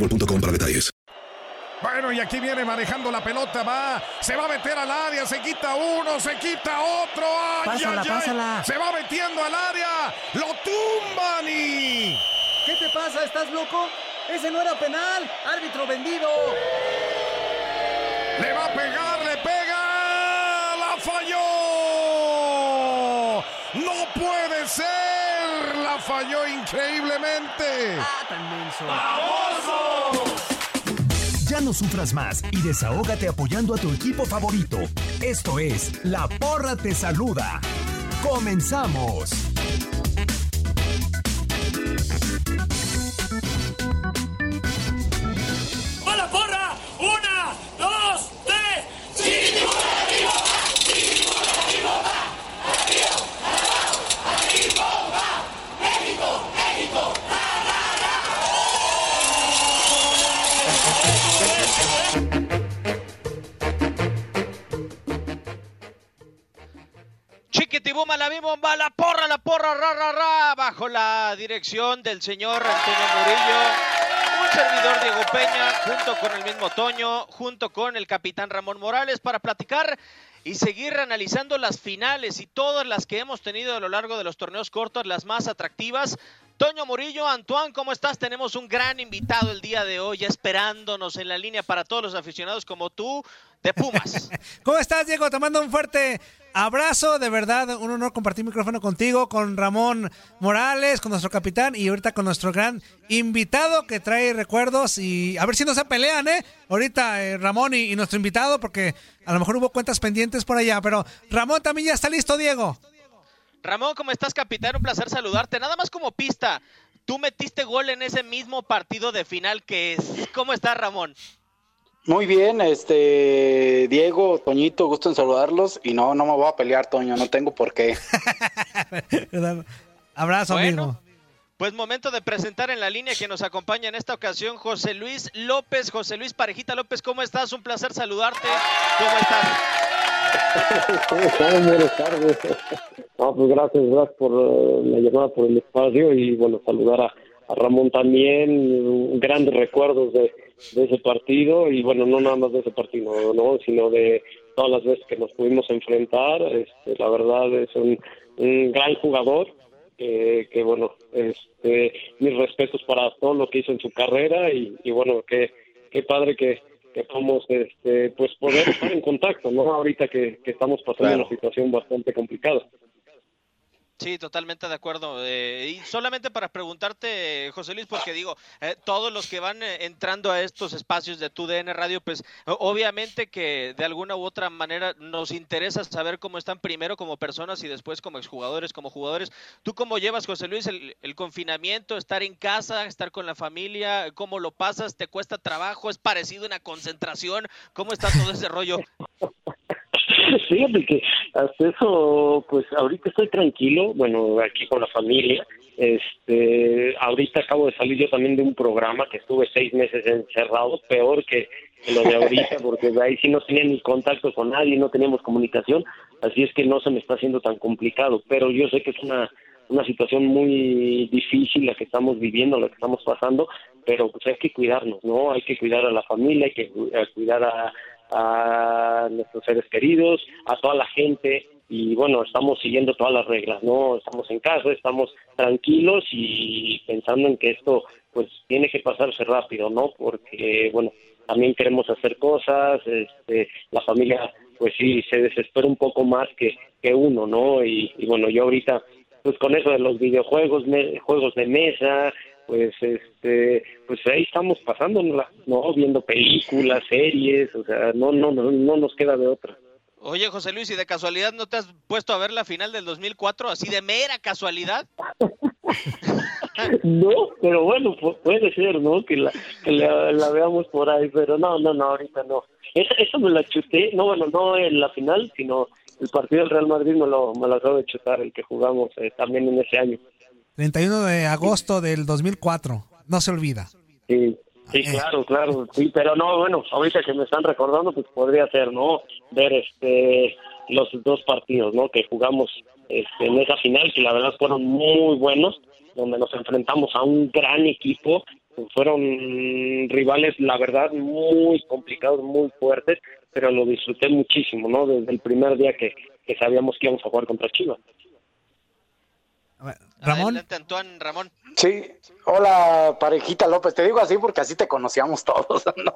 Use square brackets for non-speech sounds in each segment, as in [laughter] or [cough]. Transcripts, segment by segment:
boostmobile.com para detalles. Bueno, y aquí viene manejando la pelota, va, se va a meter al área, se quita uno, se quita otro, ¡ay, Pásala, ay, ay! pásala. se va metiendo al área, lo tumban y... ¿Qué te pasa? ¿Estás loco? Ese no era penal. Árbitro vendido. Le va a pegar, le pega, la falló. No puede ser, la falló increíblemente. Ah, tan menso. Ya no sufras más y desahógate apoyando a tu equipo favorito. Esto es La Porra Te Saluda. ¡Comenzamos! Bimba, la porra, la porra, ra, ra, ra, bajo la dirección del señor Antonio Murillo, un servidor Diego Peña, junto con el mismo Toño, junto con el capitán Ramón Morales, para platicar y seguir analizando las finales y todas las que hemos tenido a lo largo de los torneos cortos, las más atractivas. Toño Murillo, Antoine, ¿cómo estás? Tenemos un gran invitado el día de hoy, esperándonos en la línea para todos los aficionados como tú, de Pumas. [laughs] ¿Cómo estás, Diego? Te mando un fuerte abrazo. De verdad, un honor compartir micrófono contigo, con Ramón Morales, con nuestro capitán y ahorita con nuestro gran invitado que trae recuerdos. Y a ver si no se pelean, ¿eh? Ahorita eh, Ramón y, y nuestro invitado, porque a lo mejor hubo cuentas pendientes por allá. Pero Ramón también ya está listo, Diego. Ramón, ¿cómo estás, capitán? Un placer saludarte. Nada más como pista, tú metiste gol en ese mismo partido de final que es. ¿Cómo estás, Ramón? Muy bien, este Diego, Toñito, gusto en saludarlos y no, no me voy a pelear, Toño, no tengo por qué. [laughs] Abrazo, Bueno. Pues momento de presentar en la línea que nos acompaña en esta ocasión José Luis López. José Luis Parejita López, ¿cómo estás? Un placer saludarte. ¿Cómo estás? ¿Cómo están? Buenas tardes. No, pues gracias, gracias por eh, la llamada, por el espacio y bueno, saludar a, Ramón también. Grandes recuerdos de, de ese partido y bueno, no nada más de ese partido, no, sino de todas las veces que nos pudimos enfrentar. Este, la verdad es un, un gran jugador. Eh, que bueno, este, mis respetos para todo lo que hizo en su carrera y, y bueno, qué, qué padre que, que podamos este, pues poder estar en contacto, ¿no? Ahorita que, que estamos pasando Claro. una situación bastante complicada. Sí, totalmente de acuerdo. Eh, y solamente para preguntarte, José Luis, porque digo, eh, todos los que van eh, entrando a estos espacios de tu DN Radio, pues obviamente que de alguna u otra manera nos interesa saber cómo están primero como personas y después como exjugadores, como jugadores. ¿Tú cómo llevas, José Luis, el, el confinamiento, estar en casa, estar con la familia? ¿Cómo lo pasas? ¿Te cuesta trabajo? ¿Es parecido una concentración? ¿Cómo está todo ese rollo? [laughs] [laughs] Fíjate que hasta eso, pues ahorita estoy tranquilo, bueno, aquí con la familia. Este, ahorita acabo de salir yo también de un programa que estuve seis meses encerrado, peor que, lo de ahorita, [laughs] porque de ahí sí no tenía ni contacto con nadie, no teníamos comunicación, así es que no se me está haciendo tan complicado, pero yo sé que es una una situación muy difícil la que estamos viviendo, la que estamos pasando, pero pues hay que cuidarnos, ¿no? Hay que cuidar a la familia, hay que cuidar a, a nuestros seres queridos, a toda la gente y bueno, estamos siguiendo todas las reglas, ¿no? Estamos en casa, estamos tranquilos y pensando en que esto pues tiene que pasarse rápido, ¿no? Porque bueno, también queremos hacer cosas, este, la familia pues sí se desespera un poco más que, que uno, ¿no? Y, y bueno, yo ahorita pues con eso de los videojuegos, juegos de mesa, pues este pues ahí estamos pasando no viendo películas series o sea no no no no nos queda de otra Oye, José Luis, ¿y de casualidad no te has puesto a ver la final del 2004 así de mera casualidad? [laughs] no, pero bueno, puede ser, ¿no? Que la, que la, veamos por ahí, pero no, no, no, ahorita no. Eso, eso me la chuté, no, bueno, no en la final, sino el partido del Real Madrid me lo, me lo acabo de chutar, el que jugamos eh, también en ese año. 31 de agosto del 2004, no se olvida. Sí, sí, eh. claro, claro, sí, pero no, bueno, ahorita que me están recordando, pues podría ser, ¿no? Ver este los dos partidos, ¿no? Que jugamos este, en esa final, que la verdad fueron muy buenos, donde nos enfrentamos a un gran equipo, fueron rivales, la verdad, muy complicados, muy fuertes, pero lo disfruté muchísimo, ¿no? Desde el primer día que, que sabíamos que íbamos a jugar contra Chivas. Ramón. Ramón. Sí, hola parejita López, te digo así porque así te conocíamos todos, [laughs] ¿no?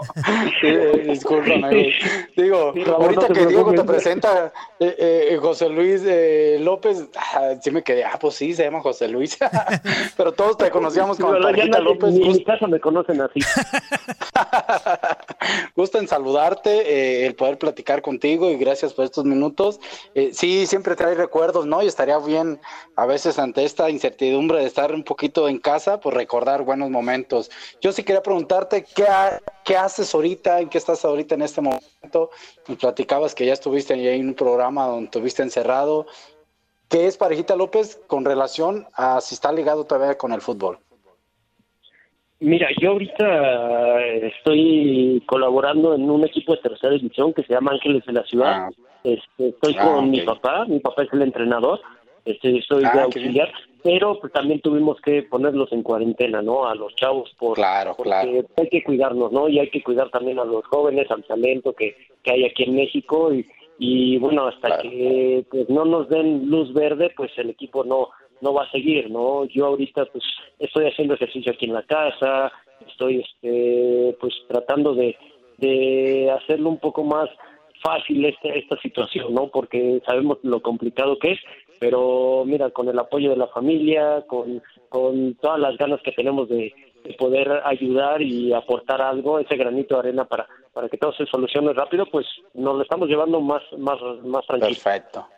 discúlpame. Digo, ahorita que Diego te presenta eh, eh, José Luis eh, López, ah, sí me quedé, ah, pues sí, se llama José Luis, [laughs] pero todos te conocíamos como parejita López. En mi casa me conocen así. [laughs] Gusto en saludarte, el poder platicar contigo y gracias por estos minutos. sí, siempre trae recuerdos, ¿no? Y estaría bien a veces ante esta incertidumbre de estar un poquito en casa, pues recordar buenos momentos. Yo sí quería preguntarte, ¿qué, qué haces ahorita? ¿En qué estás ahorita en este momento? Me platicabas que ya estuviste en un programa donde estuviste encerrado. ¿Qué es Parejita López con relación a si está ligado todavía con el fútbol? Mira, yo ahorita estoy colaborando en un equipo de tercera división que se llama Ángeles de la Ciudad. Ah. Este, estoy ah, con mi papá, mi papá es el entrenador este, soy de ah, auxiliar, pero pues, también tuvimos que ponerlos en cuarentena, ¿no? A los chavos, por, claro, claro. hay que cuidarnos, ¿no? Y hay que cuidar también a los jóvenes, al talento que, que hay aquí en México y, y bueno, hasta que pues, no nos den luz verde, pues el equipo no no va a seguir, ¿no? Yo ahorita pues estoy haciendo ejercicio aquí en la casa, estoy este pues tratando de, de hacerlo un poco más fácil esta, esta situación, ¿no? Porque sabemos lo complicado que es pero mira, con el apoyo de la familia, con, con todas las ganas que tenemos de, poder ayudar y aportar algo, ese granito de arena para, para que todo se solucione rápido, pues nos lo estamos llevando más, más, más tranquilo. Perfecto.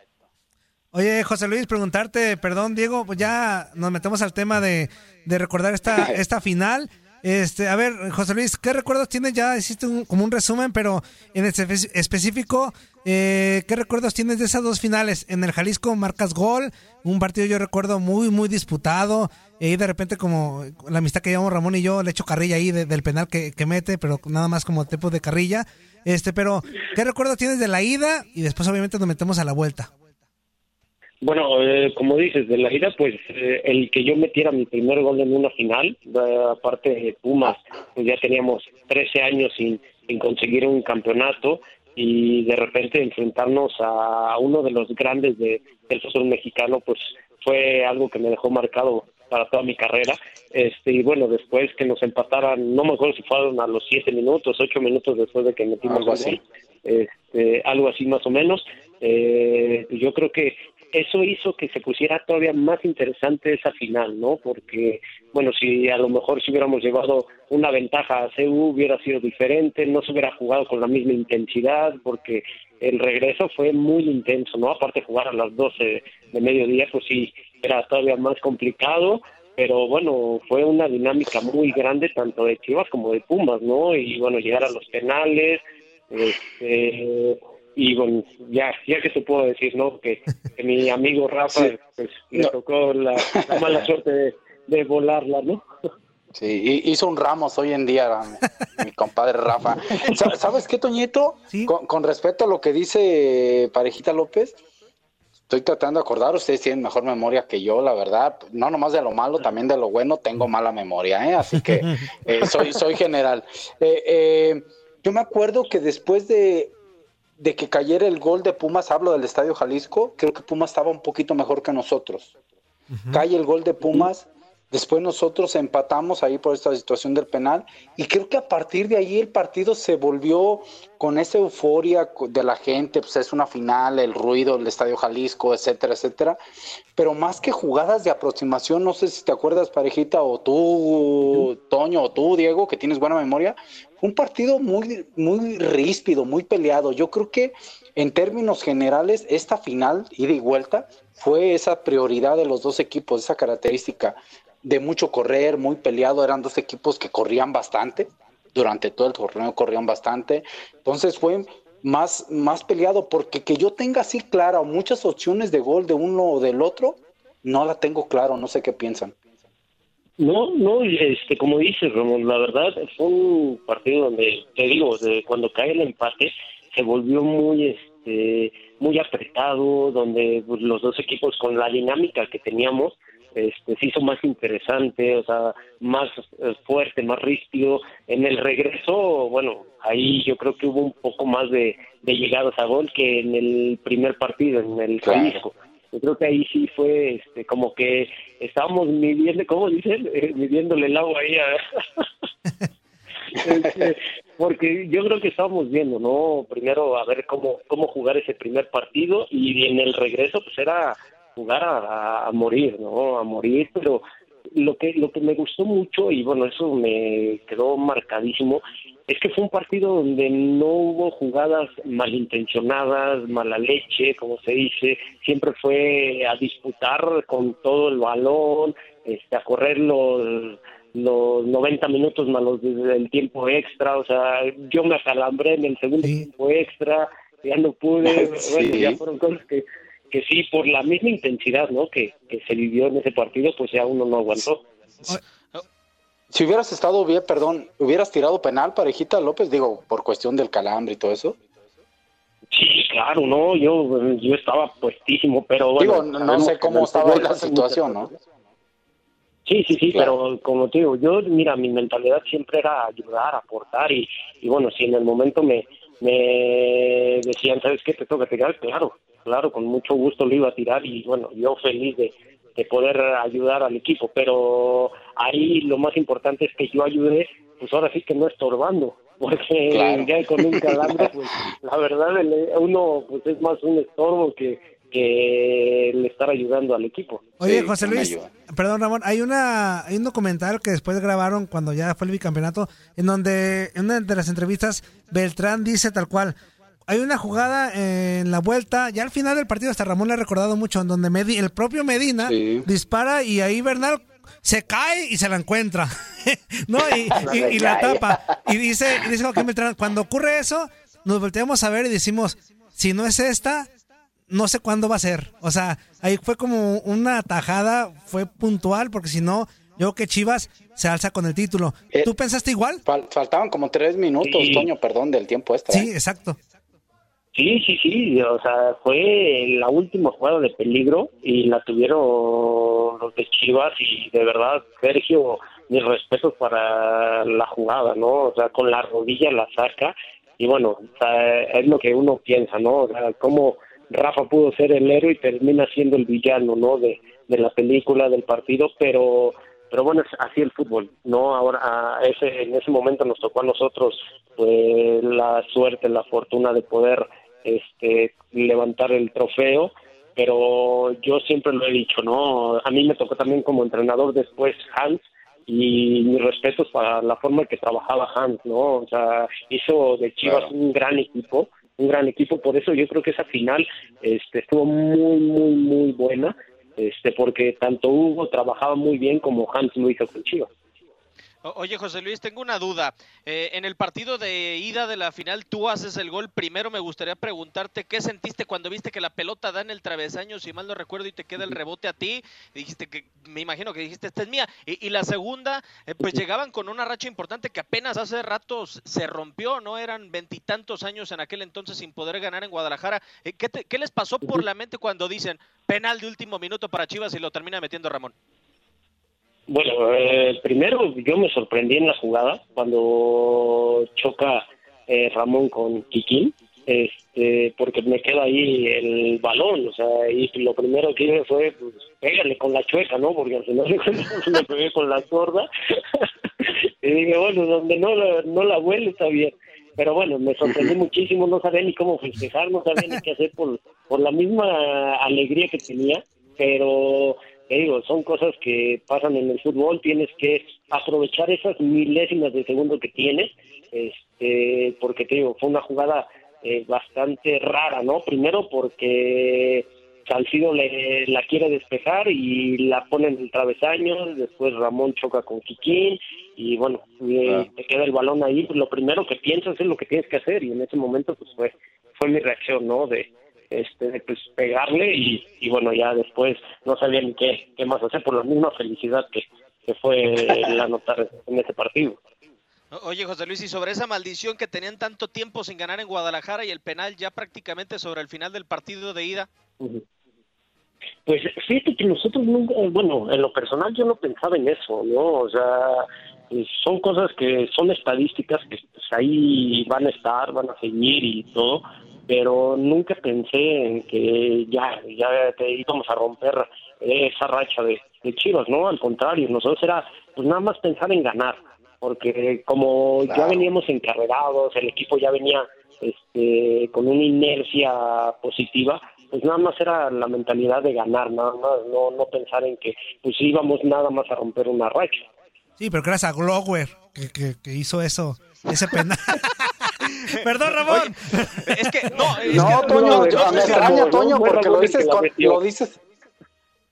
Oye, José Luis, preguntarte, perdón, Diego, pues ya nos metemos al tema de, de recordar esta, [laughs] esta final. Este, a ver, José Luis, ¿qué recuerdos tienes? Ya hiciste como un resumen, pero en específico, eh, ¿qué recuerdos tienes de esas dos finales? En el Jalisco marcas gol, un partido yo recuerdo muy, muy disputado, y de repente como la amistad que llevamos Ramón y yo, le echo carrilla ahí del penal que, que, mete, pero nada más como tipo de carrilla. Este, pero, ¿qué recuerdos tienes de la ida? Y después obviamente nos metemos a la vuelta. Bueno, eh, como dices, de la ida, pues eh, el que yo metiera mi primer gol en una final, aparte de Pumas, pues ya teníamos 13 años sin, sin conseguir un campeonato y de repente enfrentarnos a uno de los grandes de, del fútbol mexicano, pues fue algo que me dejó marcado para toda mi carrera. Este, y bueno, después que nos empataran, no me acuerdo si fueron a los siete minutos, ocho minutos después de que metimos algo así, este, algo así más o menos. Eh, yo creo que eso hizo que se pusiera todavía más interesante esa final, ¿no? Porque, bueno, si a lo mejor si hubiéramos llevado una ventaja a CU hubiera sido diferente, no se hubiera jugado con la misma intensidad, porque el regreso fue muy intenso, ¿no? Aparte jugar a las 12 de mediodía, pues sí, era todavía más complicado, pero bueno, fue una dinámica muy grande tanto de Chivas como de Pumas, ¿no? Y bueno, llegar a los penales, este y bueno, ya, ya que se puedo decir, ¿no? Que, mi amigo Rafa, pues le tocó la, mala [laughs] suerte de, volarla, ¿no? Sí, hizo un Ramos hoy en día, mi compadre Rafa. ¿Sabes qué, Toñito? Con, con, respecto a lo que dice Parejita López, estoy tratando de acordar, ustedes tienen mejor memoria que yo, la verdad. No nomás de lo malo, también de lo bueno, tengo mala memoria, ¿eh? Así que [laughs] eh, soy, soy general. Eh, eh, yo me acuerdo que después de de que cayera el gol de Pumas, hablo del Estadio Jalisco, creo que Pumas estaba un poquito mejor que nosotros. Cae el gol de Pumas, después nosotros empatamos ahí por esta situación del penal y creo que a partir de ahí el partido se volvió con esa euforia de la gente, pues es una final, el ruido del Estadio Jalisco, etcétera, etcétera. Pero más que jugadas de aproximación, no sé si te acuerdas, parejita, o tú, Toño, o tú, Diego, que tienes buena memoria, un partido muy, muy ríspido, muy peleado. Yo creo que en términos generales, esta final, ida y vuelta, fue esa prioridad de los dos equipos, esa característica de mucho correr, muy peleado. Eran dos equipos que corrían bastante, durante todo el torneo corrían bastante. Entonces fue más, más peleado, porque que yo tenga así clara muchas opciones de gol de uno o del otro, no la tengo claro, no sé qué piensan. No, no, este, como dices, Ramón, la verdad fue un partido donde, te digo, de cuando cae el empate, se volvió muy, este, muy apretado, donde pues, los dos equipos con la dinámica que teníamos, este, se hizo más interesante, o sea, más eh, fuerte, más ríspido. En el regreso, bueno, ahí yo creo que hubo un poco más de, de llegadas a gol que en el primer partido, en el Jalisco. Yo creo que ahí sí fue este, como que estábamos midiendo, ¿cómo dicen? [laughs] Eh, midiéndole el agua ahí a... [laughs] Este, porque yo creo que estábamos viendo, ¿no? Primero a ver cómo, cómo jugar ese primer partido y en el regreso pues era jugar a, a, morir, ¿no? A morir, pero lo que lo que me gustó mucho y bueno, eso me quedó marcadísimo es que fue un partido donde no hubo jugadas malintencionadas, mala leche, como se dice, siempre fue a disputar con todo el balón, este, a correr los, los 90 minutos más los del tiempo extra, o sea, yo me acalambré en el segundo tiempo extra, ya no pude, [laughs] bueno, ya fueron cosas que, que sí, por la misma intensidad, ¿no? Que, que se vivió en ese partido, pues ya uno no aguantó. Si hubieras estado bien, perdón, ¿hubieras tirado penal, parejita López? Digo, por cuestión del calambre y todo eso. Sí, claro, no, yo, yo estaba puestísimo, pero bueno. Digo, no, sé cómo estaba la situación, ¿no? Sí, sí, sí, pero como te digo, yo, mira, mi mentalidad siempre era ayudar, aportar y, y bueno, si en el momento me, me decían, ¿sabes qué? Te toca tirar, claro, claro, con mucho gusto lo iba a tirar y bueno, yo feliz de, de poder ayudar al equipo, pero ahí lo más importante es que yo ayude, pues ahora sí que no estorbando, porque [laughs] ya con un calambre, [laughs] pues la verdad uno pues es más un estorbo que, que el estar ayudando al equipo. Oye, José Luis, perdón Ramón, hay una hay un documental que después grabaron cuando ya fue el bicampeonato, en donde en una de las entrevistas Beltrán dice tal cual, hay una jugada en la vuelta, ya al final del partido hasta Ramón le ha recordado mucho, en donde el propio Medina dispara y ahí Bernal se cae y se la encuentra, [laughs] ¿no? Y, [laughs] la tapa. Y [laughs] dice, dice Joaquín Beltrán, cuando ocurre eso, nos volteamos a ver y decimos, si no es esta, no sé cuándo va a ser. O sea, ahí fue como una tajada, fue puntual, porque si no, yo creo que Chivas se alza con el título. Eh, ¿Tú pensaste igual? faltaban como tres minutos, Toño, perdón, del tiempo extra. Sí, exacto. Sí, sí, sí, o sea, fue la última jugada de peligro y la tuvieron los de Chivas y de verdad, Sergio, mis respetos para la jugada, ¿no? O sea, con la rodilla la saca y bueno, es lo que uno piensa, ¿no? O sea, cómo Rafa pudo ser el héroe y termina siendo el villano, ¿no? De, de la película, del partido, pero pero bueno, es así el fútbol, ¿no? Ahora, ese, en ese momento nos tocó a nosotros pues, la suerte, la fortuna de poder este, levantar el trofeo, pero yo siempre lo he dicho, ¿no? A mí me tocó también como entrenador después Hans y mis respetos para la forma en que trabajaba Hans, ¿no? O sea, hizo de Chivas un gran equipo, un gran equipo, por eso yo creo que esa final este, estuvo muy, muy, muy buena, este, porque tanto Hugo trabajaba muy bien como Hans lo hizo con Chivas. Oye, José Luis, tengo una duda. Eh, en el partido de ida de la final, tú haces el gol. Primero me gustaría preguntarte qué sentiste cuando viste que la pelota da en el travesaño, si mal no recuerdo, y te queda el rebote a ti. Dijiste que, me imagino que dijiste, esta es mía. Y, la segunda, eh, pues llegaban con una racha importante que apenas hace rato se rompió, ¿no? Eran veintitantos años en aquel entonces sin poder ganar en Guadalajara. Eh, ¿Qué, ¿Qué les pasó por la mente cuando dicen penal de último minuto para Chivas y lo termina metiendo Ramón? Bueno, eh, primero yo me sorprendí en la jugada cuando choca eh, Ramón con Kikín, este, porque me queda ahí el balón, o sea, y lo primero que hice fue, pues, pégale con la chueca, ¿no? Porque al final [laughs] me pegué con la sorda. [laughs] y dije, bueno, donde no la, no la huele está bien. Pero bueno, me sorprendí muchísimo, no sabía ni cómo festejar, no sabía ni qué hacer por, por la misma alegría que tenía, pero digo, son cosas que pasan en el fútbol, tienes que aprovechar esas milésimas de segundo que tienes, este, porque te digo, fue una jugada eh, bastante rara, ¿no? Primero porque Salcido le, la quiere despejar y la pone en el travesaño, después Ramón choca con Kikín y bueno, te queda el balón ahí, lo primero que piensas es lo que tienes que hacer y en ese momento pues fue, fue mi reacción, ¿no? De, este, pues pegarle y, bueno, ya después no sabía ni qué, qué más hacer por la misma felicidad que, que fue el anotar en ese partido. Oye, José Luis, y sobre esa maldición que tenían tanto tiempo sin ganar en Guadalajara y el penal ya prácticamente sobre el final del partido de ida. Pues fíjate que nosotros nunca, bueno, en lo personal yo no pensaba en eso, ¿no? O sea, pues, son cosas que son estadísticas que pues, ahí van a estar, van a seguir y todo, pero nunca pensé en que ya, ya te íbamos a romper esa racha de, Chivas, ¿no? Al contrario, nosotros era pues nada más pensar en ganar, porque como ya veníamos encarrerados, el equipo ya venía este, con una inercia positiva, pues nada más era la mentalidad de ganar, nada más, no, no pensar en que pues íbamos nada más a romper una racha. Sí, pero gracias a Glower que, que hizo eso, ese penal. [laughs] [laughs] Perdón, Ramón. es que no, es no, que, Toño, me extraña, Toño, porque lo dices, con, lo dices,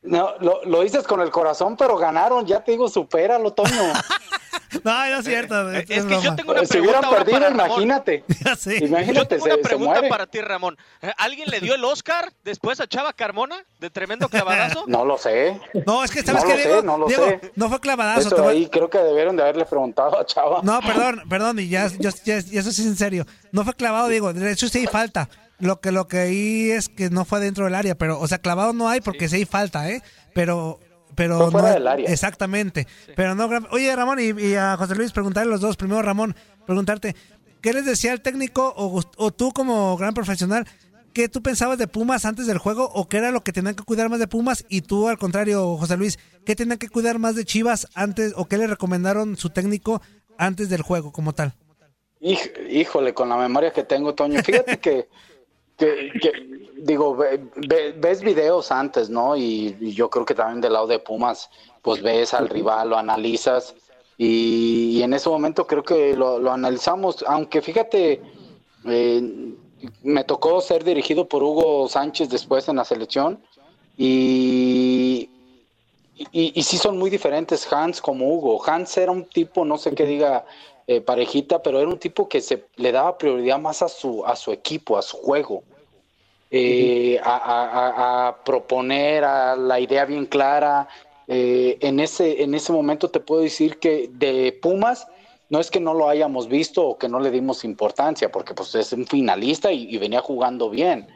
no, lo, lo, dices con el corazón, pero ganaron. Ya te digo, supéralo, Toño. [laughs] No, no es cierto. Eh, es, que yo tengo una pregunta. Si hubieran perdido, imagínate. [laughs] Imagínate, yo tengo una pregunta para ti, Ramón. Eh, ¿Alguien le dio el Oscar después a Chava Carmona de tremendo clavadazo? [laughs] No lo sé. No, es que sabes no que lo Diego, sé, no lo Diego, sé. no fue clavadazo. Eso ahí creo que debieron de haberle preguntado a Chava. No, perdón, perdón, y ya, ya eso sí es en serio. No fue clavado, Diego. De hecho, sí hay falta. Lo que lo que ahí es que no fue dentro del área, pero, o sea, clavado no hay porque sí, hay falta, ¿eh? Pero pero fuera no, del área. Exactamente. Pero no, oye Ramón y, a José Luis preguntarle los dos. Primero Ramón, preguntarte, ¿qué les decía el técnico o, o, tú como gran profesional? ¿Qué tú pensabas de Pumas antes del juego o qué era lo que tenían que cuidar más de Pumas? Y tú al contrario, José Luis, ¿qué tenían que cuidar más de Chivas antes o qué le recomendaron su técnico antes del juego como tal? Híjole, con la memoria que tengo, Toño. Fíjate que que, digo, ves videos antes, ¿no? Y, yo creo que también del lado de Pumas, pues ves al rival, lo analizas. Y, en ese momento creo que lo, analizamos, aunque fíjate, eh, me tocó ser dirigido por Hugo Sánchez después en la selección. Y, y, y, sí son muy diferentes Hans como Hugo. Hans era un tipo, no sé qué diga eh, parejita, pero era un tipo que se le daba prioridad más a su, a su equipo, a su juego, eh, a, proponer a la idea bien clara. Eh, en, ese, en ese momento te puedo decir que de Pumas no es que no lo hayamos visto o que no le dimos importancia, porque pues es un finalista y venía jugando bien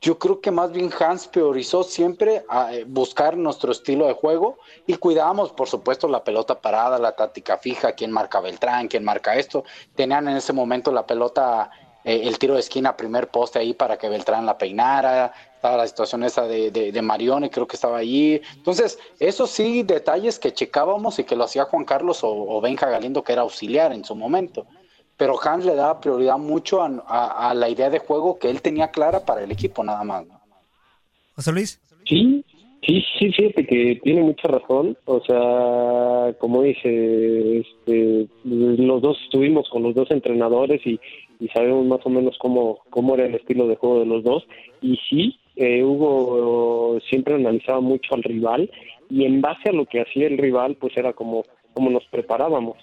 yo creo que más bien Hans priorizó siempre a eh, buscar nuestro estilo de juego y cuidábamos, por supuesto, la pelota parada, la táctica fija, quién marca Beltrán, quién marca esto. Tenían en ese momento la pelota, eh, el tiro de esquina, primer poste ahí para que Beltrán la peinara. Estaba la situación esa de, de, Marione, creo que estaba allí. Entonces, esos sí, detalles que checábamos y que lo hacía Juan Carlos o, o Benja Galindo, que era auxiliar en su momento pero Hans le daba prioridad mucho a, la idea de juego que él tenía clara para el equipo nada más. José Luis. Sí, sí, sí, fíjate que tiene mucha razón. O sea, como dice, este, los dos estuvimos con los dos entrenadores y, y sabemos más o menos cómo, cómo era el estilo de juego de los dos. Y sí, eh, Hugo siempre analizaba mucho al rival y en base a lo que hacía el rival, pues era como, como nos preparábamos.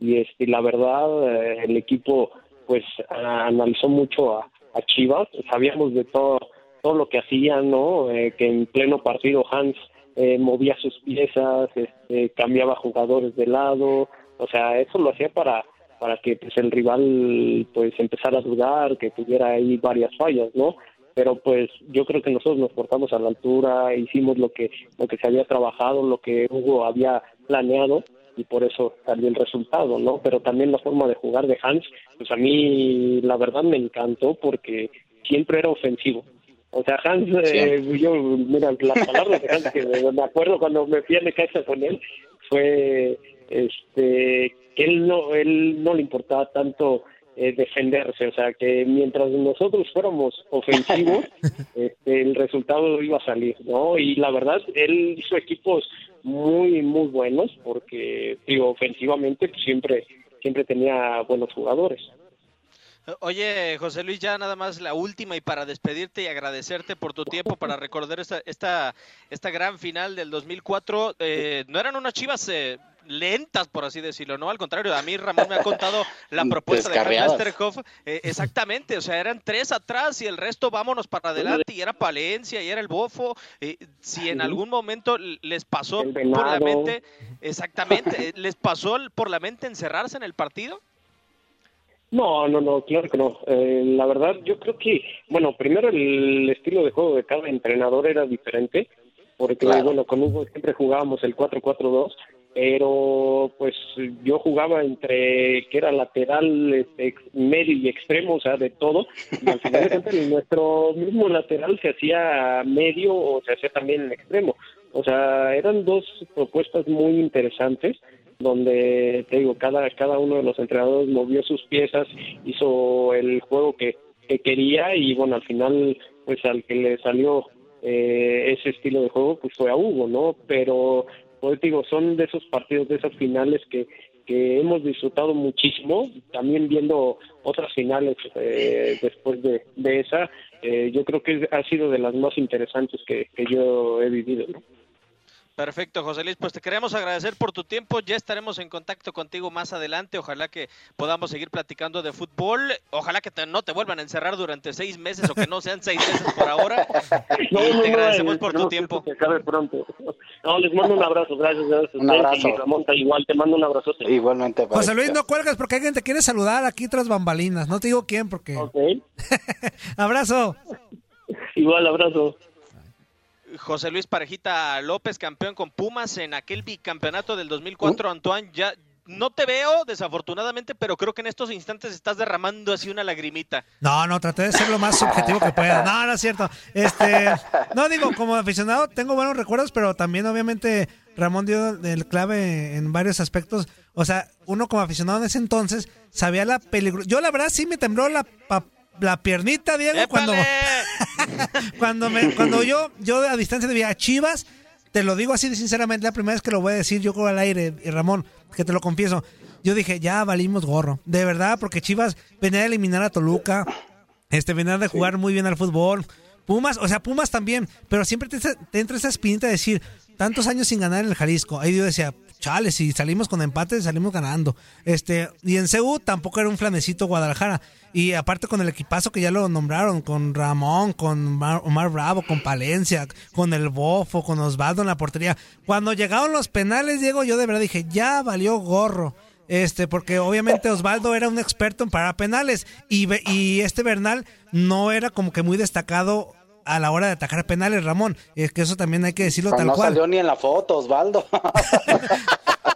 Y este, la verdad, eh, el equipo pues analizó mucho a, a Chivas, sabíamos de todo todo lo que hacían, ¿no? Eh, que en pleno partido Hans eh, movía sus piezas, este, cambiaba jugadores de lado, o sea, eso lo hacía para para que pues el rival pues empezara a dudar, que tuviera ahí varias fallas, ¿no? Pero pues yo creo que nosotros nos portamos a la altura, hicimos lo que lo que se había trabajado, lo que Hugo había planeado y por eso salió el resultado, ¿no? Pero también la forma de jugar de Hans, pues a mí la verdad me encantó porque siempre era ofensivo. O sea, Hans, eh, yo, mira, las palabras de Hans que me acuerdo cuando me fui a mi casa con él fue este que él no él no le importaba tanto eh, defenderse, o sea, que mientras nosotros fuéramos ofensivos, [laughs] este, el resultado iba a salir, ¿no? Y la verdad, él hizo equipos muy, muy buenos, porque, digo, ofensivamente pues, siempre, siempre tenía buenos jugadores. Oye, José Luis, ya nada más la última y para despedirte y agradecerte por tu tiempo para recordar esta, esta, esta gran final del 2004. Eh, no eran unas chivas eh, lentas, por así decirlo, ¿no? Al contrario, a mí Ramón me ha contado la [laughs] propuesta de Hans eh, exactamente, o sea, eran tres atrás y el resto vámonos para adelante y era Palencia y era el Bofo. si en algún momento les pasó por la mente, exactamente, les pasó por la mente encerrarse en el partido. No, no, no, claro que no. Eh, la verdad, yo creo que, bueno, primero el estilo de juego de cada entrenador era diferente, porque, bueno, con Hugo siempre jugábamos el 4-4-2, pero pues yo jugaba entre que era lateral, este, medio y extremo, o sea, de todo, y al final de [laughs] cuentas nuestro mismo lateral se hacía medio o se hacía también en extremo. O sea, eran dos propuestas muy interesantes donde te digo, cada, cada uno de los entrenadores movió sus piezas, hizo el juego que, quería y bueno, al final pues al que le salió eh, ese estilo de juego pues fue a Hugo, ¿no? Pero pues digo, son de esos partidos, de esas finales que, que hemos disfrutado muchísimo, también viendo otras finales eh, después de, de esa, eh, yo creo que ha sido de las más interesantes que, que yo he vivido, ¿no? Perfecto, José Luis. Pues te queremos agradecer por tu tiempo. Ya estaremos en contacto contigo más adelante. Ojalá que podamos seguir platicando de fútbol. Ojalá que no te vuelvan a encerrar durante seis meses o que no sean seis meses por ahora. [laughs] No, y no, te agradecemos eh, por tu tiempo. Que acabe pronto. No, les mando un abrazo. Gracias. gracias Un abrazo. Y Ramón, igual te mando un abrazo. Igualmente. para José Luis, no cuelgas porque alguien te quiere saludar aquí tras bambalinas. No te digo quién porque... [laughs] Abrazo. Igual, abrazo. José Luis Parejita López, campeón con Pumas en aquel bicampeonato del 2004. Antoine, ya no te veo, desafortunadamente, pero creo que en estos instantes estás derramando así una lagrimita. No, no, traté de ser lo más subjetivo que pueda. No, no es cierto. Este, no digo, como aficionado tengo buenos recuerdos, pero también obviamente Ramón dio el clave en varios aspectos. O sea, uno como aficionado en ese entonces sabía la peligro. Yo la verdad sí me tembló la pa- la piernita, Diego, cuando [laughs] cuando cuando yo yo a distancia de a Chivas, te lo digo así sinceramente, la primera vez que lo voy a decir yo creo al aire, y Ramón, que te lo confieso. Yo dije, ya valimos gorro. De verdad, porque Chivas venía a eliminar a Toluca, este venía de jugar muy bien al fútbol. Pumas, o sea, Pumas también, pero siempre te, te entra esa espinita de decir, tantos años sin ganar en el Jalisco. Ahí yo decía, chale, si salimos con empate, salimos ganando. Este, y en CU tampoco era un flanecito Guadalajara. Y aparte con el equipazo que ya lo nombraron, con Ramón, con Omar, Bravo, con Palencia, con el Bofo, con Osvaldo en la portería. Cuando llegaron los penales, Diego, yo de verdad dije, ya valió gorro. Este, porque obviamente Osvaldo era un experto en parar penales y este Bernal no era como que muy destacado a la hora de atacar penales, Ramón. Es que eso también hay que decirlo Pues tal no cual. salió ni en la foto, Osvaldo. [laughs]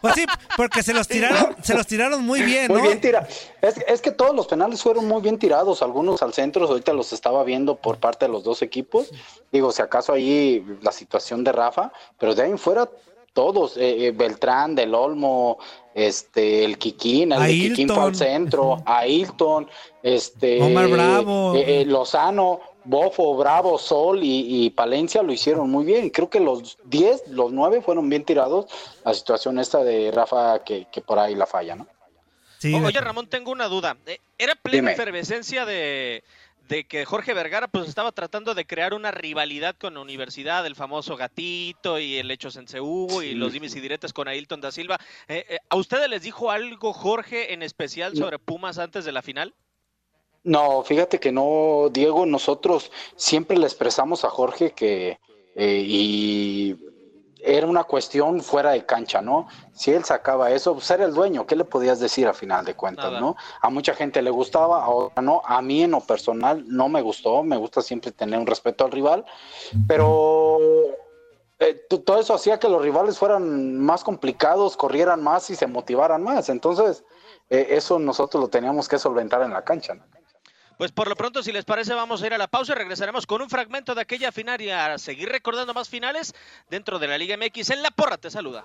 Pues sí, porque se los tiraron, se los tiraron muy bien, Muy ¿no? bien tira. Es, es que todos los penales fueron muy bien tirados, algunos al centro, ahorita los estaba viendo por parte de los dos equipos. Digo, si acaso ahí la situación de Rafa, pero de ahí en fuera todos, eh, eh, Beltrán, Del Olmo, este, el Kikín, el Kikín fue al Ailton. centro, Ailton, este, Omar Bravo. eh, eh, Lozano, Bofo, Bravo, Sol y, Palencia lo hicieron muy bien. Creo que los 10, los 9 fueron bien tirados. La situación esta de Rafa que, por ahí la falla, ¿no? Oye, Ramón, tengo una duda. Eh, ¿Era plena efervescencia de, de que Jorge Vergara pues estaba tratando de crear una rivalidad con la universidad, el famoso gatito y el hecho en Hugo y los dimes y diretes con Ailton da Silva. Eh, eh, ¿A ustedes les dijo algo Jorge en especial sobre Pumas antes de la final? No, fíjate que no, Diego, nosotros siempre le expresamos a Jorge que eh, y era una cuestión fuera de cancha, ¿no? Si él sacaba eso, pues era el dueño, ¿qué le podías decir a final de cuentas, no? A mucha gente le gustaba, ahora no, a mí en lo personal no me gustó, me gusta siempre tener un respeto al rival, pero eh, todo eso hacía que los rivales fueran más complicados, corrieran más y se motivaran más, entonces eh, eso nosotros lo teníamos que solventar en la cancha, ¿no? Pues por lo pronto, si les parece, vamos a ir a la pausa y regresaremos con un fragmento de aquella final y a seguir recordando más finales dentro de la Liga MX. En la porra te saluda.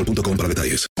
boostmobile para detalles.